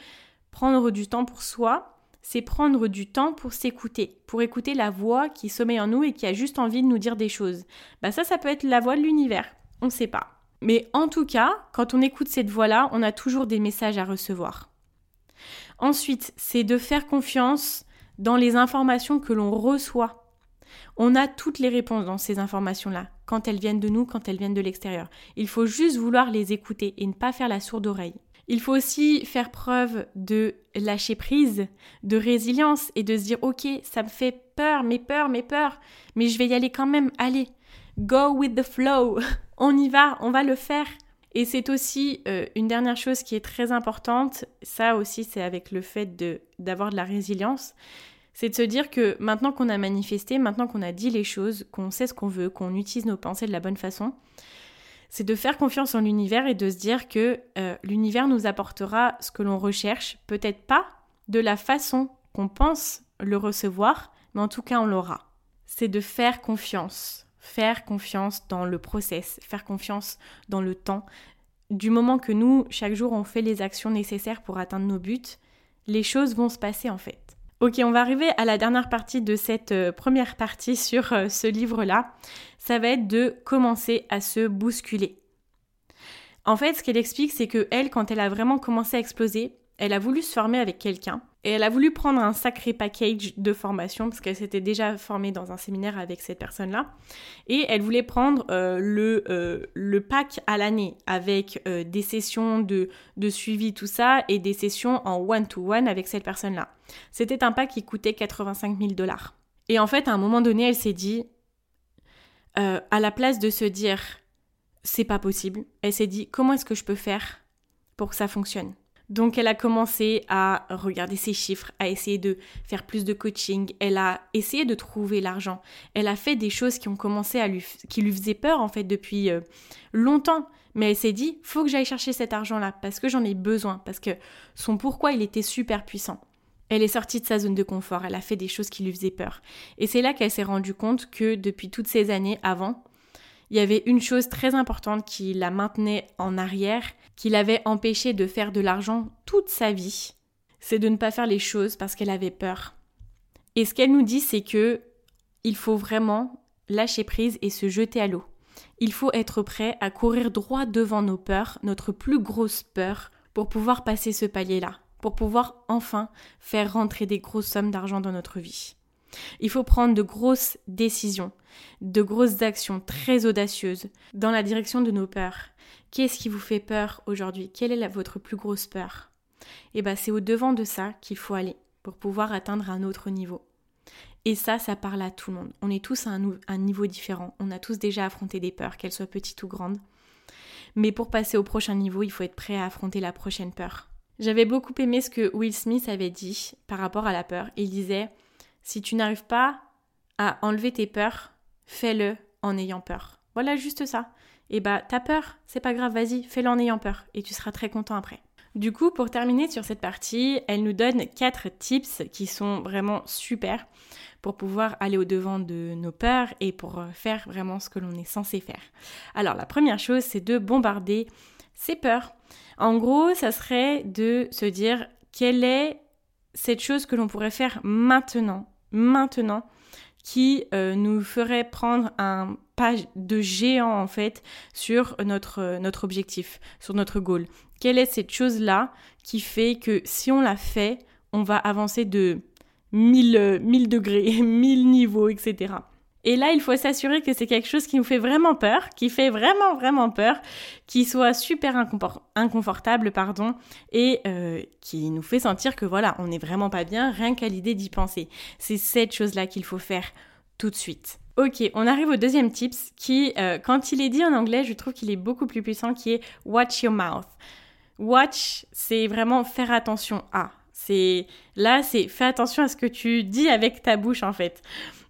prendre du temps pour soi, c'est prendre du temps pour s'écouter, pour écouter la voix qui sommeille en nous et qui a juste envie de nous dire des choses. Bah ça, ça peut être la voix de l'univers, on ne sait pas. Mais en tout cas, quand on écoute cette voix-là, on a toujours des messages à recevoir. Ensuite, c'est de faire confiance dans les informations que l'on reçoit. On a toutes les réponses dans ces informations-là, quand elles viennent de nous, quand elles viennent de l'extérieur. Il faut juste vouloir les écouter et ne pas faire la sourde oreille. Il faut aussi faire preuve de lâcher prise, de résilience et de se dire ok, ça me fait peur, mes peurs, mes peurs, mais je vais y aller quand même. Allez, go with the flow. on y va, on va le faire. Et c'est aussi euh, une dernière chose qui est très importante, ça aussi c'est avec le fait d'avoir de la résilience, c'est de se dire que maintenant qu'on a manifesté, maintenant qu'on a dit les choses, qu'on sait ce qu'on veut, qu'on utilise nos pensées de la bonne façon, c'est de faire confiance en l'univers et de se dire que euh, l'univers nous apportera ce que l'on recherche, peut-être pas de la façon qu'on pense le recevoir, mais en tout cas on l'aura. C'est de faire confiance, faire confiance dans le process, faire confiance dans le temps. Du moment que nous, chaque jour, on fait les actions nécessaires pour atteindre nos buts, les choses vont se passer en fait. Ok, on va arriver à la dernière partie de cette euh, première partie sur euh, ce livre-là. Ça va être de commencer à se bousculer. En fait, ce qu'elle explique, c'est que elle, quand elle a vraiment commencé à exploser, elle a voulu se former avec quelqu'un et elle a voulu prendre un sacré package de formation parce qu'elle s'était déjà formée dans un séminaire avec cette personne-là. Et elle voulait prendre euh, le, euh, le pack à l'année avec euh, des sessions de, de suivi, tout ça, et des sessions en one-to-one avec cette personne-là. C'était un pack qui coûtait 85 000 dollars. Et en fait, à un moment donné, elle s'est dit, à la place de se dire, c'est pas possible, elle s'est dit, comment est-ce que je peux faire pour que ça fonctionne? Donc elle a commencé à regarder ses chiffres, à essayer de faire plus de coaching, elle a essayé de trouver l'argent, elle a fait des choses qui ont commencé à lui qui lui faisaient peur en fait depuis euh, longtemps, mais elle s'est dit faut que j'aille chercher cet argent là parce que j'en ai besoin parce que son pourquoi il était super puissant. Elle est sortie de sa zone de confort, elle a fait des choses qui lui faisaient peur. Et c'est là qu'elle s'est rendue compte que depuis toutes ces années avant, il y avait une chose très importante qui la maintenait en arrière, qui l'avait empêché de faire de l'argent toute sa vie, c'est de ne pas faire les choses parce qu'elle avait peur. Et ce qu'elle nous dit, c'est que il faut vraiment lâcher prise et se jeter à l'eau. Il faut être prêt à courir droit devant nos peurs, notre plus grosse peur, pour pouvoir passer ce palier-là, pour pouvoir enfin faire rentrer des grosses sommes d'argent dans notre vie. Il faut prendre de grosses décisions, de grosses actions très audacieuses dans la direction de nos peurs. Qu'est-ce qui vous fait peur aujourd'hui? Quelle est votre plus grosse peur? Eh bien, c'est au devant de ça qu'il faut aller pour pouvoir atteindre un autre niveau. Et ça, ça parle à tout le monde. On est tous à un niveau différent. On a tous déjà affronté des peurs, qu'elles soient petites ou grandes. Mais pour passer au prochain niveau, il faut être prêt à affronter la prochaine peur. J'avais beaucoup aimé ce que Will Smith avait dit par rapport à la peur. Il disait si tu n'arrives pas à enlever tes peurs, fais-le en ayant peur. Voilà juste ça. Et bah, t'as peur, c'est pas grave, vas-y, fais-le en ayant peur et tu seras très content après. Du coup, pour terminer sur cette partie, elle nous donne quatre tips qui sont vraiment super pour pouvoir aller au-devant de nos peurs et pour faire vraiment ce que l'on est censé faire. Alors, la première chose, c'est de bombarder ses peurs. En gros, ça serait de se dire quelle est cette chose que l'on pourrait faire maintenant, maintenant, qui euh, nous ferait prendre un pas de géant en fait sur notre, notre objectif, sur notre goal. Quelle est cette chose-là qui fait que si on la fait, on va avancer de 1000, 1000 degrés, 1000 niveaux, etc. Et là, il faut s'assurer que c'est quelque chose qui nous fait vraiment peur, qui fait vraiment, vraiment peur, qui soit super inconfortable, pardon, et euh, qui nous fait sentir que voilà, on n'est vraiment pas bien, rien qu'à l'idée d'y penser. C'est cette chose-là qu'il faut faire tout de suite. Ok, on arrive au deuxième tips qui, euh, quand il est dit en anglais, je trouve qu'il est beaucoup plus puissant, qui est watch your mouth. Watch, c'est vraiment faire attention à. C'est là, c'est fais attention à ce que tu dis avec ta bouche en fait.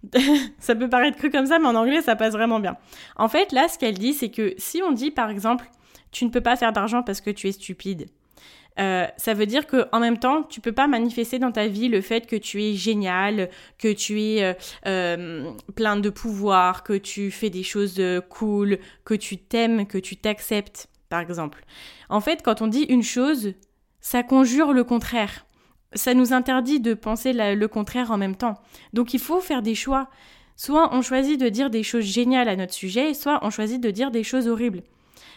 ça peut paraître cru comme ça, mais en anglais, ça passe vraiment bien. En fait, là, ce qu'elle dit, c'est que si on dit, par exemple, tu ne peux pas faire d'argent parce que tu es stupide, euh, ça veut dire que en même temps, tu peux pas manifester dans ta vie le fait que tu es génial, que tu es euh, euh, plein de pouvoir, que tu fais des choses cool, que tu t'aimes, que tu t'acceptes, par exemple. En fait, quand on dit une chose, ça conjure le contraire ça nous interdit de penser le contraire en même temps. Donc il faut faire des choix. Soit on choisit de dire des choses géniales à notre sujet, soit on choisit de dire des choses horribles.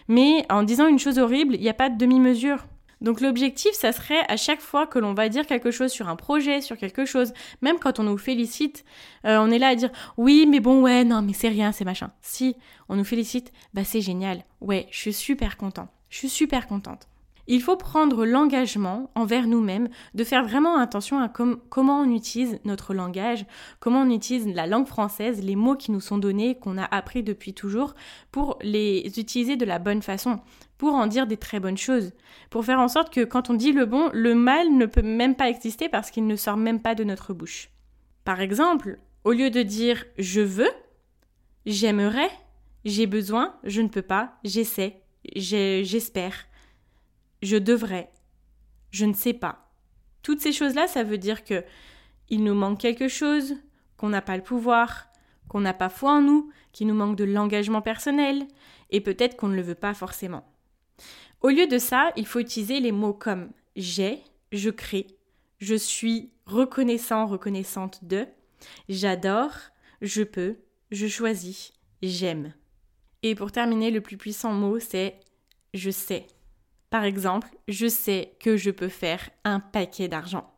Mais en disant une chose horrible, il n'y a pas de demi-mesure. Donc l'objectif, ça serait à chaque fois que l'on va dire quelque chose sur un projet, sur quelque chose, même quand on nous félicite, euh, on est là à dire oui, mais bon, ouais, non, mais c'est rien, c'est machin. Si on nous félicite, bah c'est génial. Ouais, je suis super content. Je suis super contente. Il faut prendre l'engagement envers nous-mêmes de faire vraiment attention à comment on utilise notre langage, comment on utilise la langue française, les mots qui nous sont donnés, qu'on a appris depuis toujours, pour les utiliser de la bonne façon, pour en dire des très bonnes choses, pour faire en sorte que quand on dit le bon, le mal ne peut même pas exister parce qu'il ne sort même pas de notre bouche. Par exemple, au lieu de dire je veux, j'aimerais, j'ai besoin, je ne peux pas, j'essaie, j'espère je devrais, je ne sais pas. Toutes ces choses-là, ça veut dire que il nous manque quelque chose, qu'on n'a pas le pouvoir, qu'on n'a pas foi en nous, qu'il nous manque de l'engagement personnel, et peut-être qu'on ne le veut pas forcément. Au lieu de ça, il faut utiliser les mots comme j'ai, je crée, je suis reconnaissant, reconnaissante de, j'adore, je peux, je choisis, j'aime. Et pour terminer, le plus puissant mot, c'est je sais. Par exemple, je sais que je peux faire un paquet d'argent.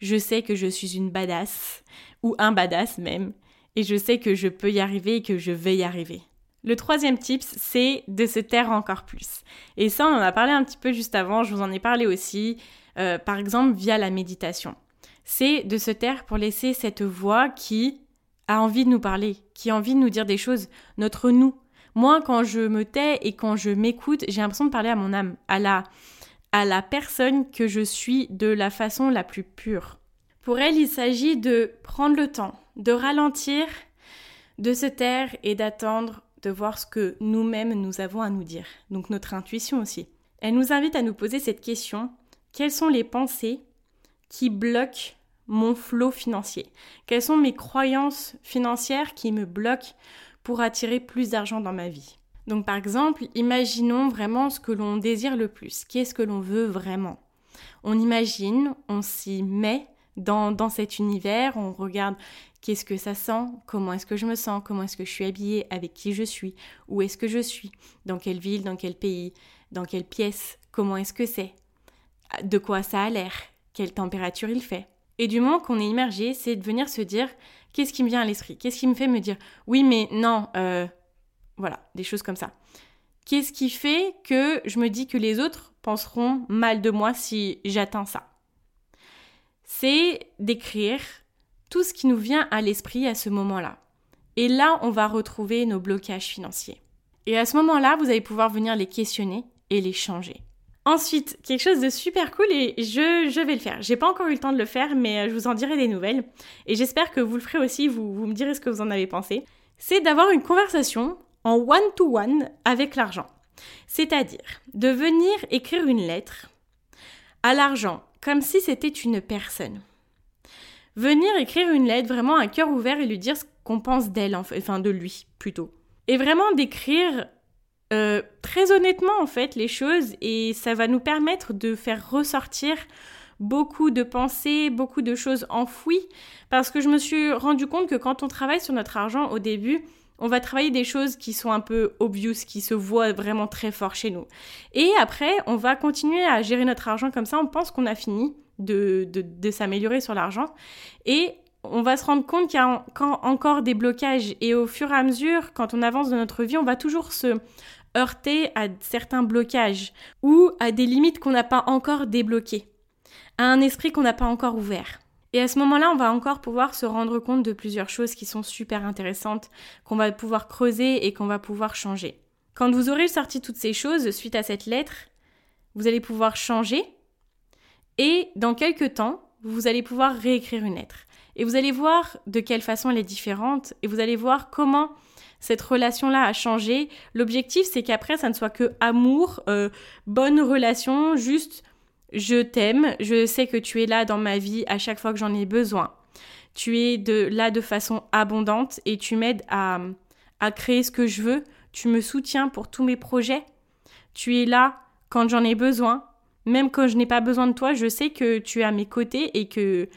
Je sais que je suis une badass, ou un badass même, et je sais que je peux y arriver et que je vais y arriver. Le troisième tip, c'est de se taire encore plus. Et ça, on en a parlé un petit peu juste avant, je vous en ai parlé aussi, euh, par exemple via la méditation. C'est de se taire pour laisser cette voix qui a envie de nous parler, qui a envie de nous dire des choses, notre nous, moi, quand je me tais et quand je m'écoute, j'ai l'impression de parler à mon âme, à la, à la personne que je suis de la façon la plus pure. Pour elle, il s'agit de prendre le temps, de ralentir, de se taire et d'attendre de voir ce que nous-mêmes nous avons à nous dire. Donc notre intuition aussi. Elle nous invite à nous poser cette question. Quelles sont les pensées qui bloquent mon flot financier? Quelles sont mes croyances financières qui me bloquent pour attirer plus d'argent dans ma vie. Donc par exemple, imaginons vraiment ce que l'on désire le plus. Qu'est-ce que l'on veut vraiment? On imagine, on s'y met dans, dans cet univers, on regarde qu'est-ce que ça sent, comment est-ce que je me sens, comment est-ce que je suis habillée, avec qui je suis, où est-ce que je suis, dans quelle ville, dans quel pays, dans quelle pièce, comment est-ce que c'est, de quoi ça a l'air, quelle température il fait. Et du moment qu'on est immergé, c'est de venir se dire qu'est-ce qui me vient à l'esprit? Qu'est-ce qui me fait me dire oui, mais non, euh, voilà, des choses comme ça. Qu'est-ce qui fait que je me dis que les autres penseront mal de moi si j'atteins ça? C'est d'écrire tout ce qui nous vient à l'esprit à ce moment-là. Et là, on va retrouver nos blocages financiers. Et à ce moment-là, vous allez pouvoir venir les questionner et les changer. Ensuite, quelque chose de super cool et je, je vais le faire. J'ai pas encore eu le temps de le faire, mais euh, je vous en dirai des nouvelles. Et j'espère que vous le ferez aussi, vous, me direz ce que vous en avez pensé. C'est d'avoir une conversation en one-to-one avec l'argent. C'est-à-dire de venir écrire une lettre à l'argent comme si c'était une personne. Venir écrire une lettre vraiment à cœur ouvert et lui dire ce qu'on pense d'elle, enfin de lui plutôt. Et vraiment d'écrire euh, très honnêtement en fait les choses et ça va nous permettre de faire ressortir beaucoup de pensées, beaucoup de choses enfouies parce que je me suis rendu compte que quand on travaille sur notre argent au début, on va travailler des choses qui sont un peu obvious, qui se voient vraiment très fort chez nous. Et après, on va continuer à gérer notre argent comme ça, on pense qu'on a fini de, de, de s'améliorer sur l'argent. Et on va se rendre compte qu'il y a encore des blocages et au fur et à mesure, quand on avance dans notre vie, on va toujours se heurter à certains blocages ou à des limites qu'on n'a pas encore débloquées, à un esprit qu'on n'a pas encore ouvert. Et à ce moment-là, on va encore pouvoir se rendre compte de plusieurs choses qui sont super intéressantes, qu'on va pouvoir creuser et qu'on va pouvoir changer. Quand vous aurez sorti toutes ces choses suite à cette lettre, vous allez pouvoir changer et dans quelques temps, vous allez pouvoir réécrire une lettre. Et vous allez voir de quelle façon elle est différente et vous allez voir comment cette relation-là a changé. L'objectif, c'est qu'après, ça ne soit que amour, euh, bonne relation, juste je t'aime, je sais que tu es là dans ma vie à chaque fois que j'en ai besoin. Tu es de, là de façon abondante et tu m'aides à, à créer ce que je veux. Tu me soutiens pour tous mes projets. Tu es là quand j'en ai besoin. Même quand je n'ai pas besoin de toi, je sais que tu es à mes côtés et que,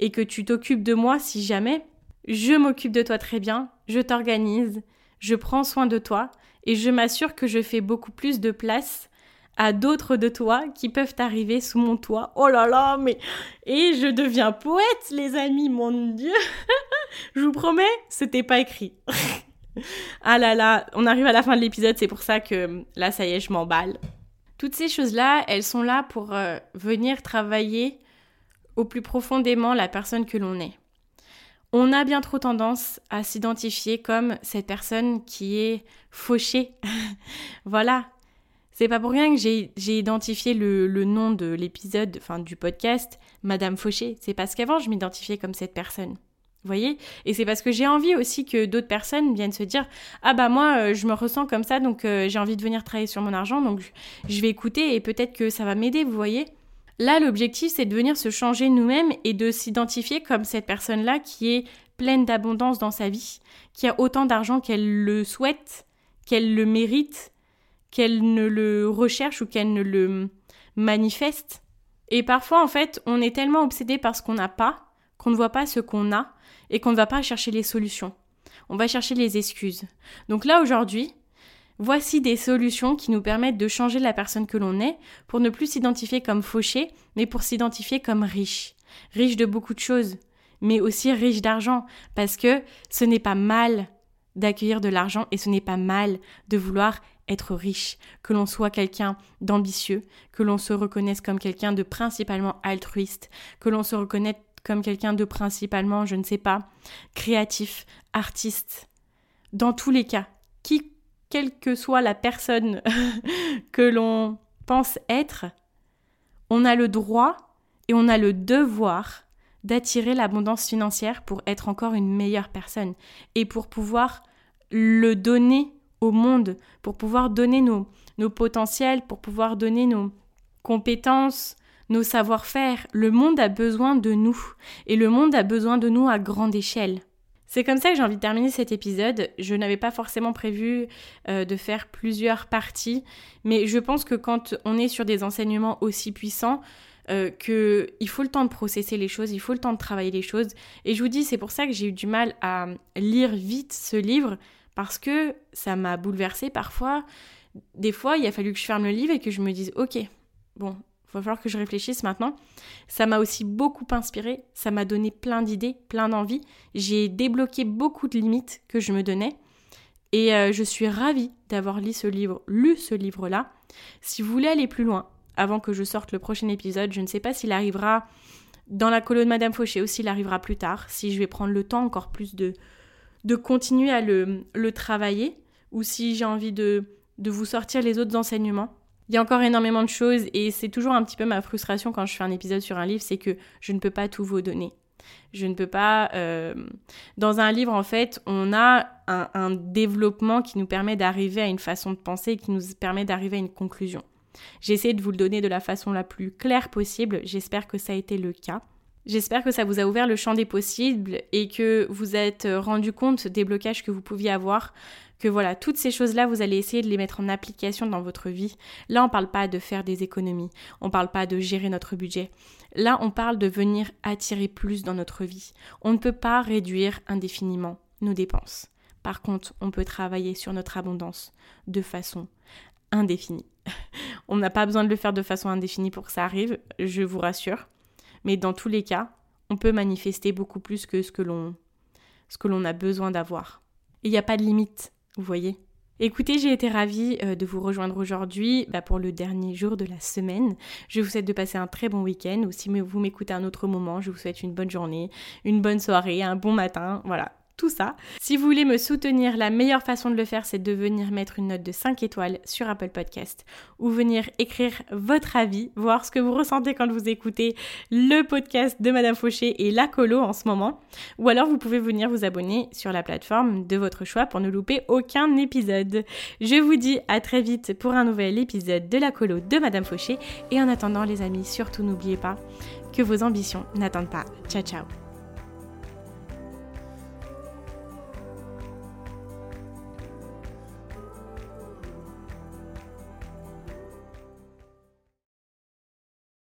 et que tu t'occupes de moi si jamais. Je m'occupe de toi très bien, je t'organise, je prends soin de toi et je m'assure que je fais beaucoup plus de place à d'autres de toi qui peuvent arriver sous mon toit. Oh là là, mais... Et je deviens poète, les amis, mon Dieu. je vous promets, c'était pas écrit. ah là là, on arrive à la fin de l'épisode, c'est pour ça que là, ça y est, je m'emballe. Toutes ces choses-là, elles sont là pour euh, venir travailler au plus profondément la personne que l'on est. On a bien trop tendance à s'identifier comme cette personne qui est fauchée. voilà, c'est pas pour rien que j'ai identifié le, nom de l'épisode, enfin du podcast, Madame Fauché. C'est parce qu'avant, je m'identifiais comme cette personne. Vous voyez? Et c'est parce que j'ai envie aussi que d'autres personnes viennent se dire Ah bah moi, euh, je me ressens comme ça, donc euh, j'ai envie de venir travailler sur mon argent, donc je vais écouter et peut-être que ça va m'aider, vous voyez Là, l'objectif, c'est de venir se changer nous-mêmes et de s'identifier comme cette personne-là qui est pleine d'abondance dans sa vie, qui a autant d'argent qu'elle le souhaite, qu'elle le mérite, qu'elle ne le recherche ou qu'elle ne le manifeste. Et parfois, en fait, on est tellement obsédé par ce qu'on n'a pas qu'on ne voit pas ce qu'on a et qu'on ne va pas chercher les solutions. On va chercher les excuses. Donc là, aujourd'hui, voici des solutions qui nous permettent de changer la personne que l'on est pour ne plus s'identifier comme fauché, mais pour s'identifier comme riche. Riche de beaucoup de choses, mais aussi riche d'argent, parce que ce n'est pas mal d'accueillir de l'argent et ce n'est pas mal de vouloir être riche, que l'on soit quelqu'un d'ambitieux, que l'on se reconnaisse comme quelqu'un de principalement altruiste, que l'on se reconnaisse comme quelqu'un de principalement, je ne sais pas, créatif, artiste. Dans tous les cas, qui, quelle que soit la personne que l'on pense être, on a le droit et on a le devoir d'attirer l'abondance financière pour être encore une meilleure personne et pour pouvoir le donner au monde, pour pouvoir donner nos, nos potentiels, pour pouvoir donner nos compétences, nos savoir-faire. Le monde a besoin de nous et le monde a besoin de nous à grande échelle. C'est comme ça que j'ai envie de terminer cet épisode. Je n'avais pas forcément prévu euh, de faire plusieurs parties, mais je pense que quand on est sur des enseignements aussi puissants, euh, qu'il faut le temps de processer les choses, il faut le temps de travailler les choses. Et je vous dis, c'est pour ça que j'ai eu du mal à lire vite ce livre, parce que ça m'a bouleversée parfois. Des fois, il a fallu que je ferme le livre et que je me dise, ok, bon, va falloir que je réfléchisse maintenant. Ça m'a aussi beaucoup inspiré, ça m'a donné plein d'idées, plein d'envies. J'ai débloqué beaucoup de limites que je me donnais. Et euh, je suis ravie d'avoir lu ce livre-là. Si vous voulez aller plus loin, avant que je sorte le prochain épisode, je ne sais pas s'il arrivera dans la colonne Madame Fauché ou s'il arrivera plus tard, si je vais prendre le temps encore plus de, de continuer à le, le travailler ou si j'ai envie de, de vous sortir les autres enseignements. Il y a encore énormément de choses et c'est toujours un petit peu ma frustration quand je fais un épisode sur un livre, c'est que je ne peux pas tout vous donner. Je ne peux pas... Euh, dans un livre, en fait, on a un, développement qui nous permet d'arriver à une façon de penser, qui nous permet d'arriver à une conclusion. J'ai essayé de vous le donner de la façon la plus claire possible, j'espère que ça a été le cas. J'espère que ça vous a ouvert le champ des possibles et que vous êtes rendu compte des blocages que vous pouviez avoir, que voilà, toutes ces choses-là, vous allez essayer de les mettre en application dans votre vie. Là, on parle pas de faire des économies, on parle pas de gérer notre budget. Là, on parle de venir attirer plus dans notre vie. On ne peut pas réduire indéfiniment nos dépenses. Par contre, on peut travailler sur notre abondance de façon indéfinie. on n'a pas besoin de le faire de façon indéfinie pour que ça arrive, je vous rassure. Mais dans tous les cas, on peut manifester beaucoup plus que ce que l'on a besoin d'avoir. Il n'y a pas de limite, vous voyez. Écoutez, j'ai été ravie euh, de vous rejoindre aujourd'hui bah, pour le dernier jour de la semaine. Je vous souhaite de passer un très bon week-end ou si vous m'écoutez un autre moment, je vous souhaite une bonne journée, une bonne soirée, un bon matin. Voilà, tout ça. Si vous voulez me soutenir, la meilleure façon de le faire, c'est de venir mettre une note de 5 étoiles sur Apple Podcast ou venir écrire votre avis, voir ce que vous ressentez quand vous écoutez le podcast de Madame Fauché et la colo en ce moment. Ou alors vous pouvez venir vous abonner sur la plateforme de votre choix pour ne louper aucun épisode. Je vous dis à très vite pour un nouvel épisode de la colo de Madame Fauché et en attendant les amis, surtout n'oubliez pas que vos ambitions n'attendent pas. Ciao ciao